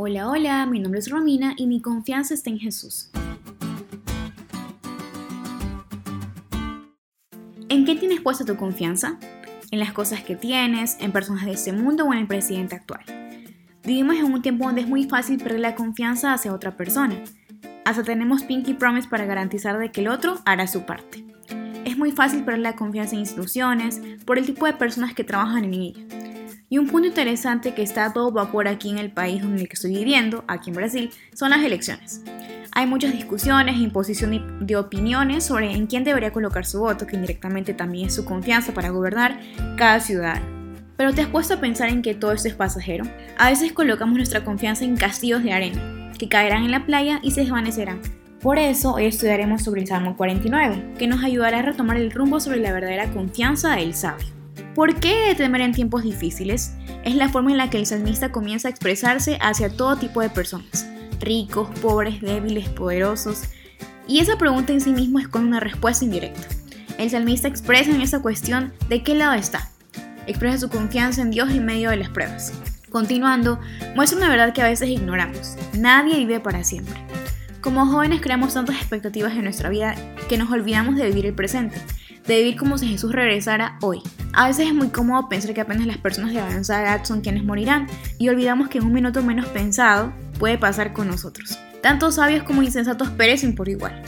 Hola, hola, mi nombre es Romina y mi confianza está en Jesús. ¿En qué tienes puesta tu confianza? ¿En las cosas que tienes, en personas de este mundo o en el presidente actual? Vivimos en un tiempo donde es muy fácil perder la confianza hacia otra persona. Hasta tenemos Pinky Promise para garantizar de que el otro hará su parte. Es muy fácil perder la confianza en instituciones por el tipo de personas que trabajan en ella y un punto interesante que está todo vapor aquí en el país donde estoy viviendo, aquí en Brasil, son las elecciones. Hay muchas discusiones imposición de opiniones sobre en quién debería colocar su voto, que indirectamente también es su confianza para gobernar cada ciudad. Pero te has puesto a pensar en que todo esto es pasajero. A veces colocamos nuestra confianza en castillos de arena, que caerán en la playa y se desvanecerán. Por eso hoy estudiaremos sobre el Salmo 49, que nos ayudará a retomar el rumbo sobre la verdadera confianza del sabio. ¿Por qué temer en tiempos difíciles? Es la forma en la que el salmista comienza a expresarse hacia todo tipo de personas, ricos, pobres, débiles, poderosos. Y esa pregunta en sí mismo es con una respuesta indirecta. El salmista expresa en esa cuestión de qué lado está. Expresa su confianza en Dios en medio de las pruebas. Continuando, muestra una verdad que a veces ignoramos. Nadie vive para siempre. Como jóvenes creamos tantas expectativas en nuestra vida que nos olvidamos de vivir el presente, de vivir como si Jesús regresara hoy, a veces es muy cómodo pensar que apenas las personas de avanzada edad son quienes morirán y olvidamos que en un minuto menos pensado puede pasar con nosotros. Tanto sabios como insensatos perecen por igual.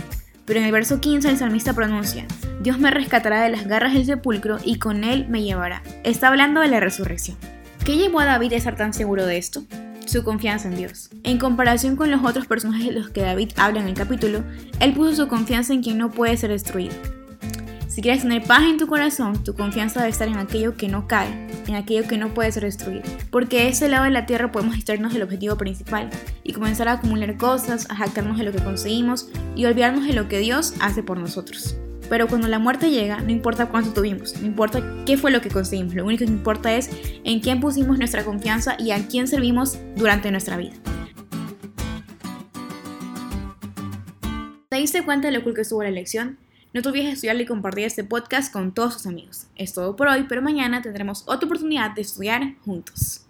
Pero en el verso 15 el salmista pronuncia, Dios me rescatará de las garras del sepulcro y con él me llevará. Está hablando de la resurrección. ¿Qué llevó a David a estar tan seguro de esto? Su confianza en Dios. En comparación con los otros personajes de los que David habla en el capítulo, él puso su confianza en quien no puede ser destruido, si quieres tener paz en tu corazón, tu confianza debe estar en aquello que no cae, en aquello que no puede ser destruido. Porque de ese lado de la tierra podemos distraernos del objetivo principal y comenzar a acumular cosas, a jactarnos de lo que conseguimos y olvidarnos de lo que Dios hace por nosotros. Pero cuando la muerte llega, no importa cuánto tuvimos, no importa qué fue lo que conseguimos, lo único que importa es en quién pusimos nuestra confianza y a quién servimos durante nuestra vida. ¿Te diste cuenta de lo cool que estuvo la elección? No te olvides estudiar y compartir este podcast con todos tus amigos. Es todo por hoy, pero mañana tendremos otra oportunidad de estudiar juntos.